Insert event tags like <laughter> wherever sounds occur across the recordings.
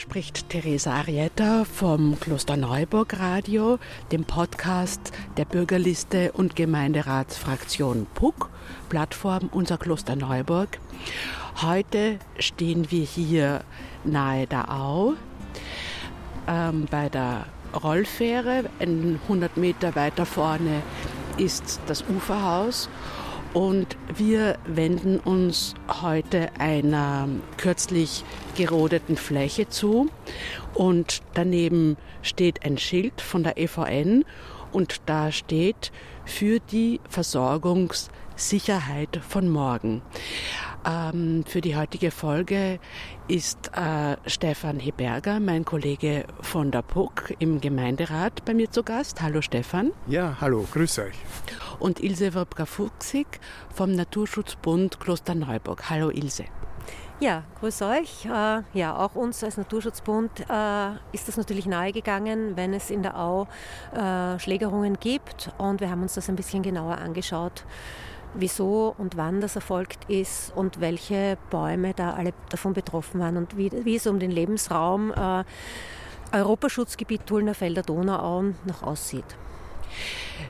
spricht Theresa Arietta vom Kloster Neuburg Radio, dem Podcast der Bürgerliste und Gemeinderatsfraktion PUC, Plattform Unser Kloster Neuburg. Heute stehen wir hier nahe der Au ähm, bei der Rollfähre. 100 Meter weiter vorne ist das Uferhaus und wir wenden uns heute einer kürzlich gerodeten Fläche zu. Und daneben steht ein Schild von der EVN und da steht für die Versorgungssicherheit von morgen. Ähm, für die heutige Folge ist äh, Stefan Heberger, mein Kollege von der PUC im Gemeinderat, bei mir zu Gast. Hallo Stefan. Ja, hallo, grüß euch und Ilse Wobka-Fuchsig vom Naturschutzbund Klosterneuburg. Hallo Ilse. Ja, grüß euch. Äh, ja, auch uns als Naturschutzbund äh, ist das natürlich nahegegangen, wenn es in der Au äh, Schlägerungen gibt. Und wir haben uns das ein bisschen genauer angeschaut, wieso und wann das erfolgt ist und welche Bäume da alle davon betroffen waren und wie, wie es um den Lebensraum Europaschutzgebiet Tullnerfelder Donauauen noch aussieht.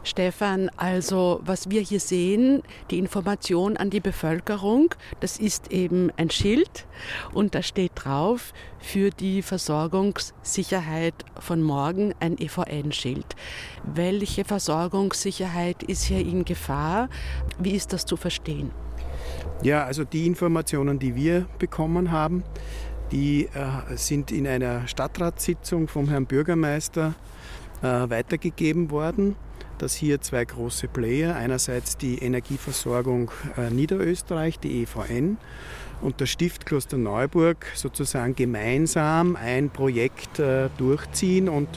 Stefan, also was wir hier sehen, die Information an die Bevölkerung, das ist eben ein Schild und da steht drauf für die Versorgungssicherheit von morgen ein EVN-Schild. Welche Versorgungssicherheit ist hier in Gefahr? Wie ist das zu verstehen? Ja, also die Informationen, die wir bekommen haben, die äh, sind in einer Stadtratssitzung vom Herrn Bürgermeister weitergegeben worden, dass hier zwei große Player, einerseits die Energieversorgung äh, Niederösterreich, die EVN, und das Stift Kloster Neuburg sozusagen gemeinsam ein Projekt äh, durchziehen und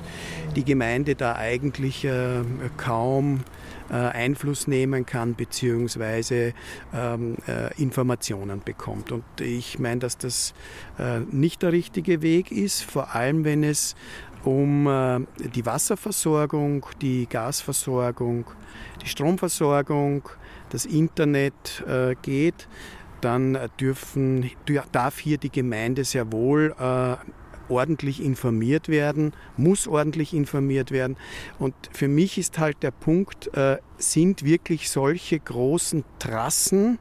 die Gemeinde da eigentlich äh, kaum äh, Einfluss nehmen kann bzw. Ähm, äh, Informationen bekommt. Und ich meine, dass das äh, nicht der richtige Weg ist, vor allem wenn es um äh, die Wasserversorgung, die Gasversorgung, die Stromversorgung, das Internet äh, geht, dann dürfen, darf hier die Gemeinde sehr wohl äh, ordentlich informiert werden, muss ordentlich informiert werden. Und für mich ist halt der Punkt, sind wirklich solche großen Trassen,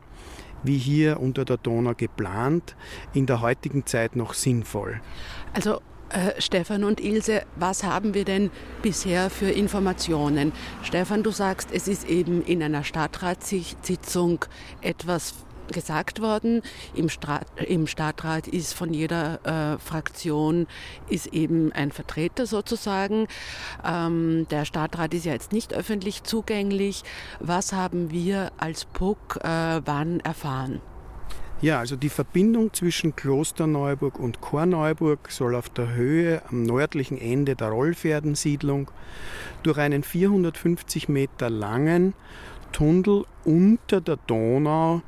wie hier unter der Donau geplant, in der heutigen Zeit noch sinnvoll? Also äh, Stefan und Ilse, was haben wir denn bisher für Informationen? Stefan, du sagst, es ist eben in einer Stadtratssitzung etwas gesagt worden. Im, Strat, im Stadtrat ist von jeder äh, Fraktion ist eben ein Vertreter sozusagen. Ähm, der Stadtrat ist ja jetzt nicht öffentlich zugänglich. Was haben wir als PUC äh, wann erfahren? Ja, also die Verbindung zwischen Klosterneuburg und Korneuburg soll auf der Höhe am nördlichen Ende der Rollpferdensiedlung durch einen 450 Meter langen Tunnel unter der Donau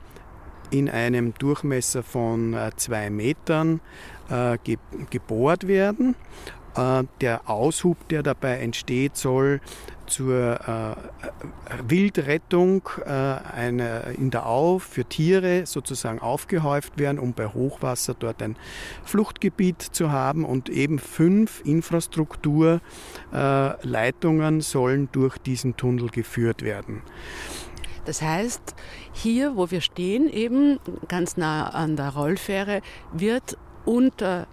in einem Durchmesser von äh, zwei Metern äh, gebohrt werden. Äh, der Aushub, der dabei entsteht, soll zur äh, Wildrettung äh, eine, in der Au für Tiere sozusagen aufgehäuft werden, um bei Hochwasser dort ein Fluchtgebiet zu haben. Und eben fünf Infrastrukturleitungen sollen durch diesen Tunnel geführt werden. Das heißt, hier, wo wir stehen, eben ganz nah an der Rollfähre, wird unter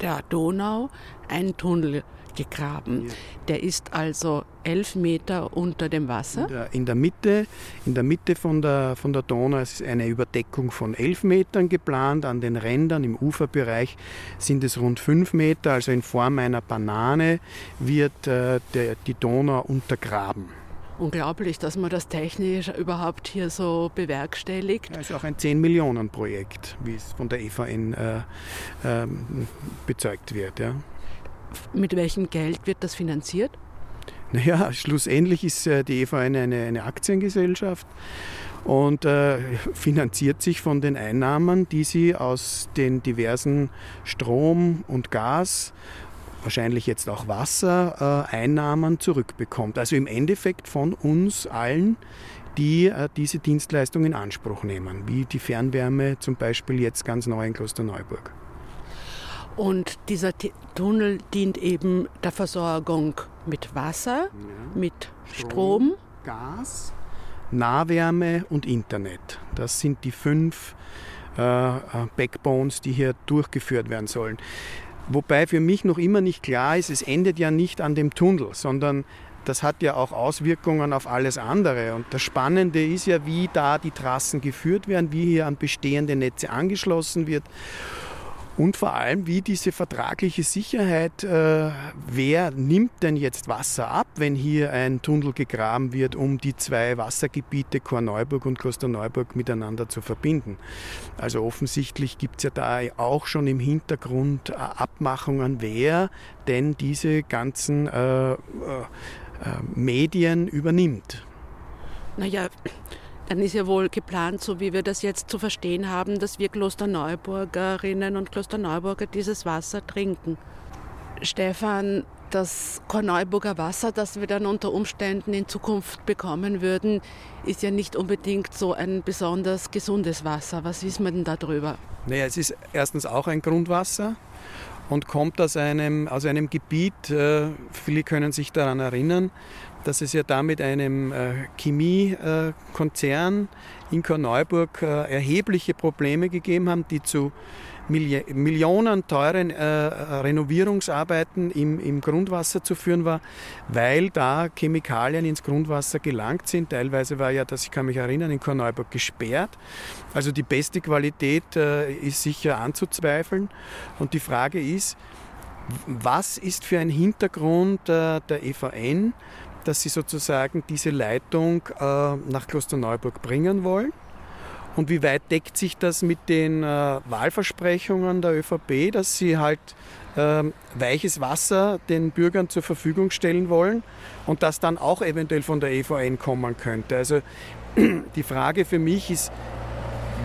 der Donau ein Tunnel gegraben. Ja. Der ist also elf Meter unter dem Wasser. In der, in der, Mitte, in der Mitte von der, von der Donau ist eine Überdeckung von elf Metern geplant. An den Rändern im Uferbereich sind es rund fünf Meter. Also in Form einer Banane wird äh, der, die Donau untergraben. Unglaublich, dass man das technisch überhaupt hier so bewerkstelligt. Es ist auch ein 10-Millionen-Projekt, wie es von der EVN äh, äh, bezeugt wird. Ja. Mit welchem Geld wird das finanziert? Naja, schlussendlich ist äh, die EVN eine, eine Aktiengesellschaft und äh, finanziert sich von den Einnahmen, die sie aus den diversen Strom- und Gas- wahrscheinlich jetzt auch Wassereinnahmen zurückbekommt. Also im Endeffekt von uns allen, die äh, diese Dienstleistung in Anspruch nehmen, wie die Fernwärme zum Beispiel jetzt ganz neu in Klosterneuburg. Und dieser Tunnel dient eben der Versorgung mit Wasser, ja. mit Strom, Strom, Gas, Nahwärme und Internet. Das sind die fünf äh, äh, Backbones, die hier durchgeführt werden sollen. Wobei für mich noch immer nicht klar ist, es endet ja nicht an dem Tunnel, sondern das hat ja auch Auswirkungen auf alles andere. Und das Spannende ist ja, wie da die Trassen geführt werden, wie hier an bestehende Netze angeschlossen wird und vor allem, wie diese vertragliche Sicherheit, äh, wer nimmt denn jetzt Wasser ab, wenn hier ein Tunnel gegraben wird, um die zwei Wassergebiete Korneuburg und Klosterneuburg miteinander zu verbinden. Also offensichtlich gibt es ja da auch schon im Hintergrund äh, Abmachungen, wer denn diese ganzen äh, äh, Medien übernimmt. Naja, dann ist ja wohl geplant, so wie wir das jetzt zu verstehen haben, dass wir Klosterneuburgerinnen und Klosterneuburger dieses Wasser trinken. Stefan, das Korneuburger Wasser, das wir dann unter Umständen in Zukunft bekommen würden, ist ja nicht unbedingt so ein besonders gesundes Wasser. Was wissen wir denn darüber? Naja, es ist erstens auch ein Grundwasser und kommt aus einem, aus einem Gebiet, äh, viele können sich daran erinnern, dass es ja da mit einem äh, Chemiekonzern in Korneuburg äh, erhebliche Probleme gegeben haben, die zu Milli Millionen teuren äh, Renovierungsarbeiten im, im Grundwasser zu führen war, weil da Chemikalien ins Grundwasser gelangt sind. Teilweise war ja, das ich kann mich erinnern, in Korneuburg gesperrt. Also die beste Qualität äh, ist sicher anzuzweifeln. Und die Frage ist, was ist für ein Hintergrund äh, der EVN, dass sie sozusagen diese Leitung äh, nach Klosterneuburg bringen wollen. Und wie weit deckt sich das mit den äh, Wahlversprechungen der ÖVP, dass sie halt äh, weiches Wasser den Bürgern zur Verfügung stellen wollen und das dann auch eventuell von der EVN kommen könnte? Also <clears throat> die Frage für mich ist,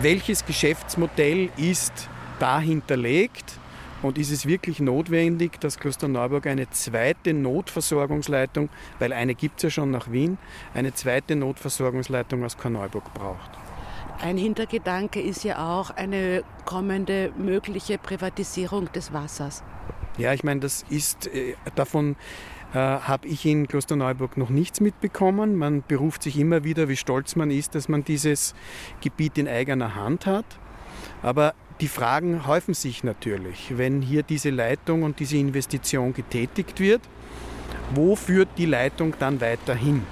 welches Geschäftsmodell ist da hinterlegt? Und ist es wirklich notwendig, dass Klosterneuburg eine zweite Notversorgungsleitung, weil eine gibt es ja schon nach Wien, eine zweite Notversorgungsleitung aus Korneuburg braucht? Ein Hintergedanke ist ja auch eine kommende mögliche Privatisierung des Wassers. Ja, ich meine, das ist äh, davon äh, habe ich in Klosterneuburg noch nichts mitbekommen. Man beruft sich immer wieder, wie stolz man ist, dass man dieses Gebiet in eigener Hand hat. Aber die Fragen häufen sich natürlich, wenn hier diese Leitung und diese Investition getätigt wird. Wo führt die Leitung dann weiter hin?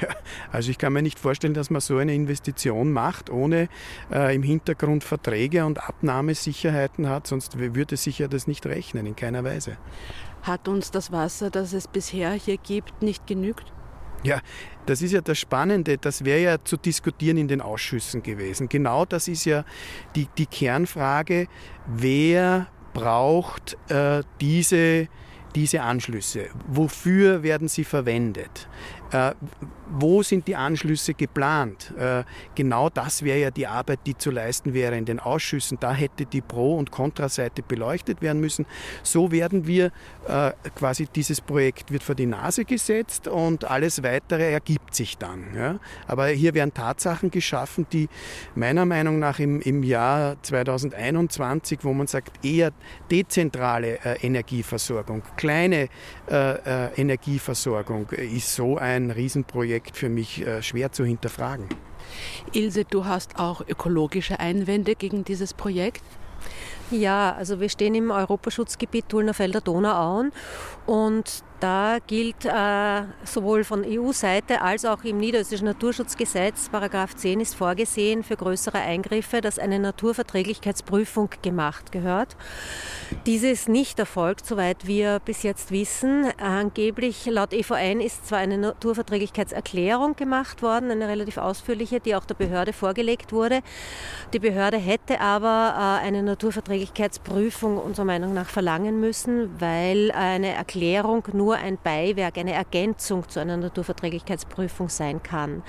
Ja, also ich kann mir nicht vorstellen, dass man so eine Investition macht, ohne äh, im Hintergrund Verträge und Abnahmesicherheiten hat, sonst würde sich ja das nicht rechnen, in keiner Weise. Hat uns das Wasser, das es bisher hier gibt, nicht genügt? Ja, das ist ja das Spannende, das wäre ja zu diskutieren in den Ausschüssen gewesen. Genau das ist ja die, die Kernfrage, wer braucht äh, diese, diese Anschlüsse? Wofür werden sie verwendet? Äh, wo sind die Anschlüsse geplant? Äh, genau das wäre ja die Arbeit, die zu leisten wäre in den Ausschüssen. Da hätte die Pro- und Kontraseite beleuchtet werden müssen. So werden wir äh, quasi, dieses Projekt wird vor die Nase gesetzt und alles Weitere ergibt sich dann. Ja? Aber hier werden Tatsachen geschaffen, die meiner Meinung nach im, im Jahr 2021, wo man sagt, eher dezentrale äh, Energieversorgung, kleine äh, äh, Energieversorgung ist so ein Riesenprojekt, Projekt für mich äh, schwer zu hinterfragen. Ilse, du hast auch ökologische Einwände gegen dieses Projekt? Ja, also wir stehen im Europaschutzgebiet Tullnerfelder Donauauen und da gilt äh, sowohl von EU-Seite als auch im Niederösterreichischen Naturschutzgesetz, Paragraph 10 ist vorgesehen für größere Eingriffe, dass eine Naturverträglichkeitsprüfung gemacht gehört. Diese ist nicht erfolgt, soweit wir bis jetzt wissen. Angeblich laut EVN ist zwar eine Naturverträglichkeitserklärung gemacht worden, eine relativ ausführliche, die auch der Behörde vorgelegt wurde. Die Behörde hätte aber äh, eine Naturverträglichkeitsprüfung unserer Meinung nach verlangen müssen, weil eine Erklärung nur nur ein Beiwerk, eine Ergänzung zu einer Naturverträglichkeitsprüfung sein kann.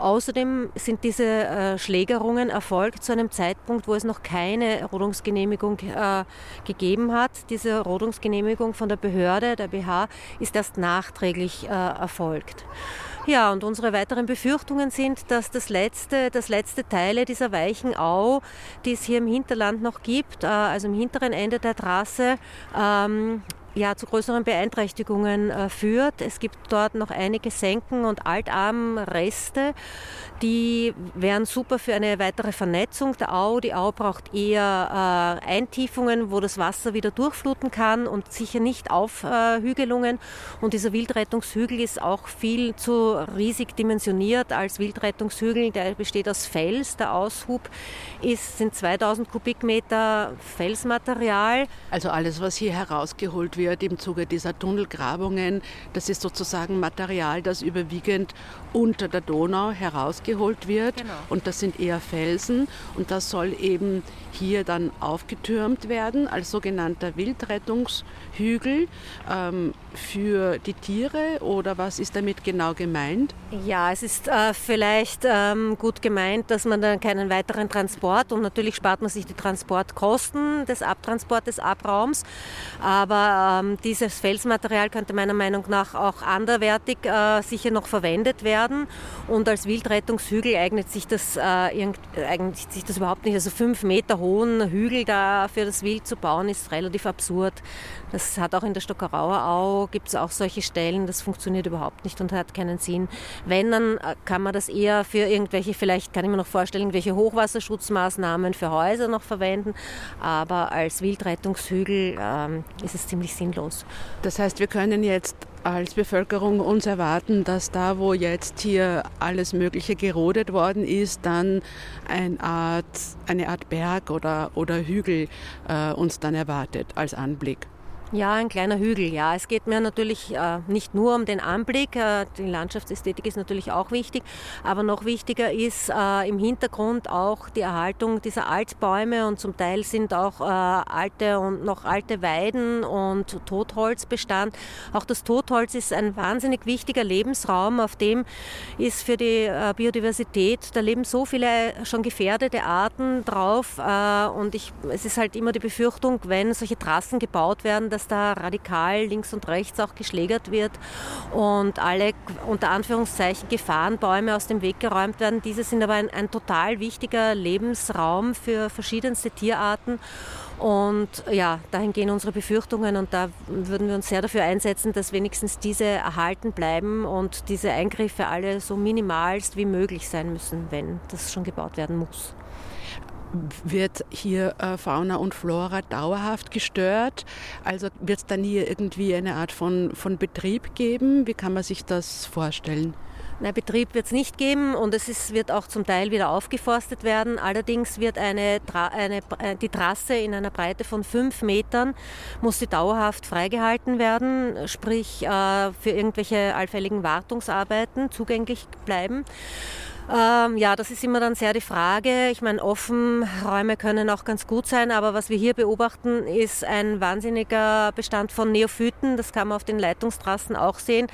Außerdem sind diese äh, Schlägerungen erfolgt zu einem Zeitpunkt, wo es noch keine Rodungsgenehmigung äh, gegeben hat. Diese Rodungsgenehmigung von der Behörde, der BH, ist erst nachträglich äh, erfolgt. Ja, und unsere weiteren Befürchtungen sind, dass das letzte, das letzte Teile dieser weichen Au, die es hier im Hinterland noch gibt, also im hinteren Ende der Trasse, ähm, ja, zu größeren Beeinträchtigungen äh, führt. Es gibt dort noch einige Senken und Altarmreste, die wären super für eine weitere Vernetzung der Au. Die Au braucht eher äh, Eintiefungen, wo das Wasser wieder durchfluten kann und sicher nicht Aufhügelungen. und dieser Wildrettungshügel ist auch viel zu riesig dimensioniert als Wildrettungshügel. Der besteht aus Fels. Der Aushub ist, sind 2000 Kubikmeter Felsmaterial. Also alles, was hier herausgeholt wird im Zuge dieser Tunnelgrabungen, das ist sozusagen Material, das überwiegend unter der Donau herausgeholt wird. Genau. Und das sind eher Felsen. Und das soll eben hier dann aufgetürmt werden als sogenannter Wildrettungshügel ähm, für die Tiere. Oder was ist damit genau gemeint? Ja, es ist äh, vielleicht ähm, gut gemeint, dass man dann keinen weiteren Transport und natürlich spart man sich die Transportkosten des Abtransports des Abraums. Aber ähm, dieses Felsmaterial könnte meiner Meinung nach auch anderwertig äh, sicher noch verwendet werden. Und als Wildrettungshügel eignet sich das, äh, eignet sich das überhaupt nicht. Also fünf Meter hohen Hügel da für das Wild zu bauen, ist relativ absurd. Das hat auch in der Stockerauer Au, gibt es auch solche Stellen, das funktioniert überhaupt nicht und hat keinen Sinn. Wenn, dann äh, kann man das eher für irgendwelche, vielleicht kann ich mir noch vorstellen, irgendwelche Hochwasserschutzmaßnahmen für Häuser noch verwenden, aber als Wildrettungshügel ähm, ist es ziemlich sinnlos. Das heißt, wir können jetzt als Bevölkerung uns erwarten, dass da, wo jetzt hier alles Mögliche gerodet worden ist, dann eine Art, eine Art Berg oder, oder Hügel äh, uns dann erwartet als Anblick. Ja, ein kleiner Hügel, ja. Es geht mir natürlich äh, nicht nur um den Anblick, äh, die Landschaftsästhetik ist natürlich auch wichtig, aber noch wichtiger ist äh, im Hintergrund auch die Erhaltung dieser Altbäume und zum Teil sind auch äh, alte und noch alte Weiden und Totholzbestand. Auch das Totholz ist ein wahnsinnig wichtiger Lebensraum, auf dem ist für die äh, Biodiversität, da leben so viele schon gefährdete Arten drauf äh, und ich, es ist halt immer die Befürchtung, wenn solche Trassen gebaut werden, dass dass da radikal links und rechts auch geschlägert wird und alle unter Anführungszeichen Gefahrenbäume aus dem Weg geräumt werden. Diese sind aber ein, ein total wichtiger Lebensraum für verschiedenste Tierarten. Und ja, dahin gehen unsere Befürchtungen und da würden wir uns sehr dafür einsetzen, dass wenigstens diese erhalten bleiben und diese Eingriffe alle so minimalst wie möglich sein müssen, wenn das schon gebaut werden muss wird hier äh, Fauna und Flora dauerhaft gestört? Also wird es dann hier irgendwie eine Art von, von Betrieb geben? Wie kann man sich das vorstellen? Nein, Betrieb wird es nicht geben und es ist, wird auch zum Teil wieder aufgeforstet werden. Allerdings wird eine, eine, äh, die Trasse in einer Breite von fünf Metern muss sie dauerhaft freigehalten werden, sprich äh, für irgendwelche allfälligen Wartungsarbeiten zugänglich bleiben. Ähm, ja, das ist immer dann sehr die Frage. Ich meine, Offenräume können auch ganz gut sein, aber was wir hier beobachten, ist ein wahnsinniger Bestand von Neophyten. Das kann man auf den Leitungstrassen auch sehen.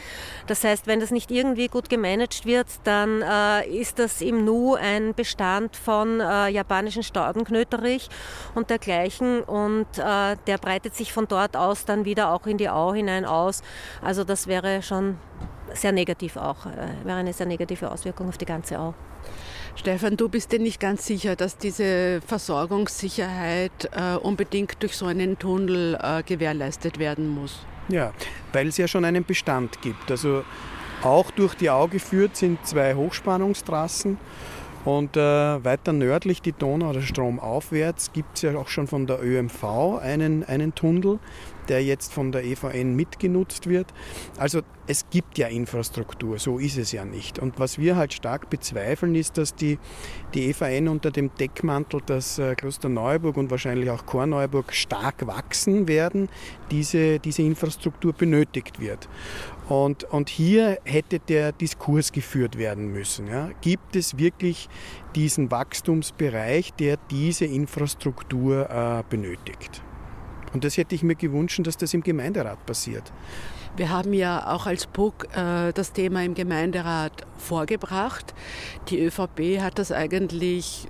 Das heißt, wenn das nicht irgendwie gut gemanagt wird, dann äh, ist das im Nu ein Bestand von äh, japanischen Staudenknöterich und dergleichen und äh, der breitet sich von dort aus dann wieder auch in die Au hinein aus. Also das wäre schon sehr negativ auch, äh, wäre eine sehr negative Auswirkung auf die ganze Au. Stefan, du bist dir nicht ganz sicher, dass diese Versorgungssicherheit äh, unbedingt durch so einen Tunnel äh, gewährleistet werden muss. Ja, weil es ja schon einen Bestand gibt. Also auch durch die Au geführt sind zwei Hochspannungstrassen und äh, weiter nördlich die Donau oder stromaufwärts gibt es ja auch schon von der ÖMV einen, einen Tunnel, der jetzt von der EVN mitgenutzt wird. Also es gibt ja Infrastruktur, so ist es ja nicht. Und was wir halt stark bezweifeln, ist, dass die, die EVN unter dem Deckmantel, dass äh, Klosterneuburg und wahrscheinlich auch Korneuburg stark wachsen werden, diese, diese Infrastruktur benötigt wird. Und, und hier hätte der Diskurs geführt werden müssen. Ja. Gibt es wirklich diesen Wachstumsbereich, der diese Infrastruktur äh, benötigt? Und das hätte ich mir gewünscht, dass das im Gemeinderat passiert. Wir haben ja auch als BUG äh, das Thema im Gemeinderat vorgebracht. Die ÖVP hat das eigentlich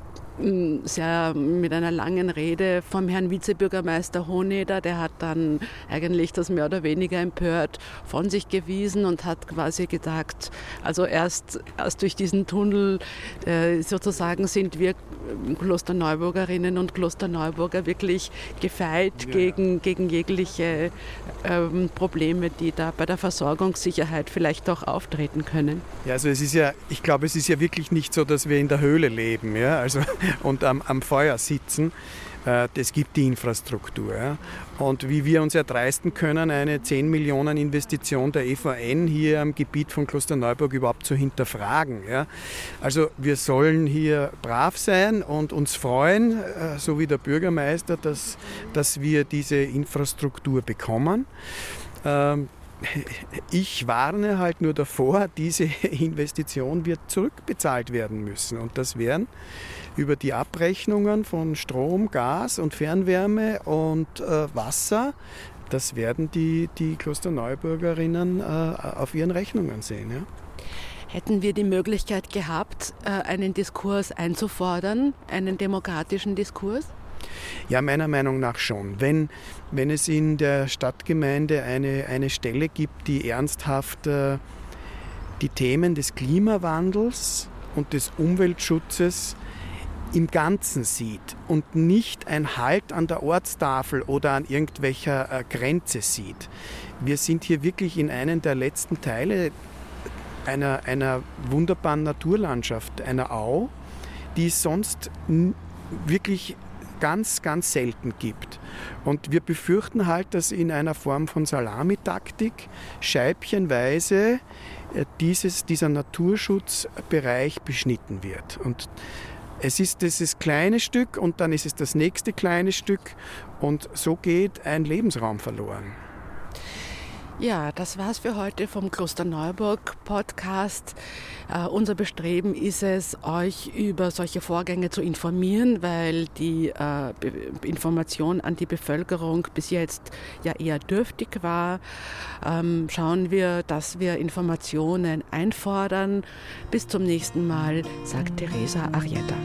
sehr mit einer langen Rede vom Herrn Vizebürgermeister Honeder. Der hat dann eigentlich das mehr oder weniger empört von sich gewiesen und hat quasi gesagt, also erst, erst durch diesen Tunnel äh, sozusagen sind wir Klosterneuburgerinnen und Klosterneuburger wirklich gefeit ja. gegen, gegen jegliche ähm, Probleme, die da bei der Versorgungssicherheit vielleicht auch auftreten können. Ja, also es ist ja, ich glaube, es ist ja wirklich nicht so, dass wir in der Höhle leben. Ja? Also und am, am Feuer sitzen. Äh, das gibt die Infrastruktur. Und wie wir uns erdreisten können, eine 10 Millionen Investition der EVN hier am Gebiet von Klosterneuburg überhaupt zu hinterfragen. Also wir sollen hier brav sein und uns freuen, äh, so wie der Bürgermeister, dass, dass wir diese Infrastruktur bekommen. Ähm, ich warne halt nur davor, diese <laughs> Investition wird zurückbezahlt werden müssen. Und das wären über die Abrechnungen von Strom, Gas und Fernwärme und äh, Wasser, das werden die, die Klosterneuburgerinnen äh, auf ihren Rechnungen sehen. Ja? Hätten wir die Möglichkeit gehabt, äh, einen Diskurs einzufordern, einen demokratischen Diskurs? Ja, meiner Meinung nach schon. Wenn, wenn es in der Stadtgemeinde eine, eine Stelle gibt, die ernsthaft äh, die Themen des Klimawandels und des Umweltschutzes im Ganzen sieht und nicht ein Halt an der Ortstafel oder an irgendwelcher äh, Grenze sieht. Wir sind hier wirklich in einem der letzten Teile einer, einer wunderbaren Naturlandschaft, einer Au, die sonst wirklich ganz, ganz selten gibt. Und wir befürchten halt, dass in einer Form von Salamitaktik scheibchenweise äh, dieses, dieser Naturschutzbereich beschnitten wird. Und es ist dieses kleine Stück und dann ist es das nächste kleine Stück und so geht ein Lebensraum verloren. Ja, das war's für heute vom Kloster Neuburg Podcast. Uh, unser Bestreben ist es, euch über solche Vorgänge zu informieren, weil die uh, Information an die Bevölkerung bis jetzt ja eher dürftig war. Um, schauen wir, dass wir Informationen einfordern. Bis zum nächsten Mal, sagt Teresa Arietta.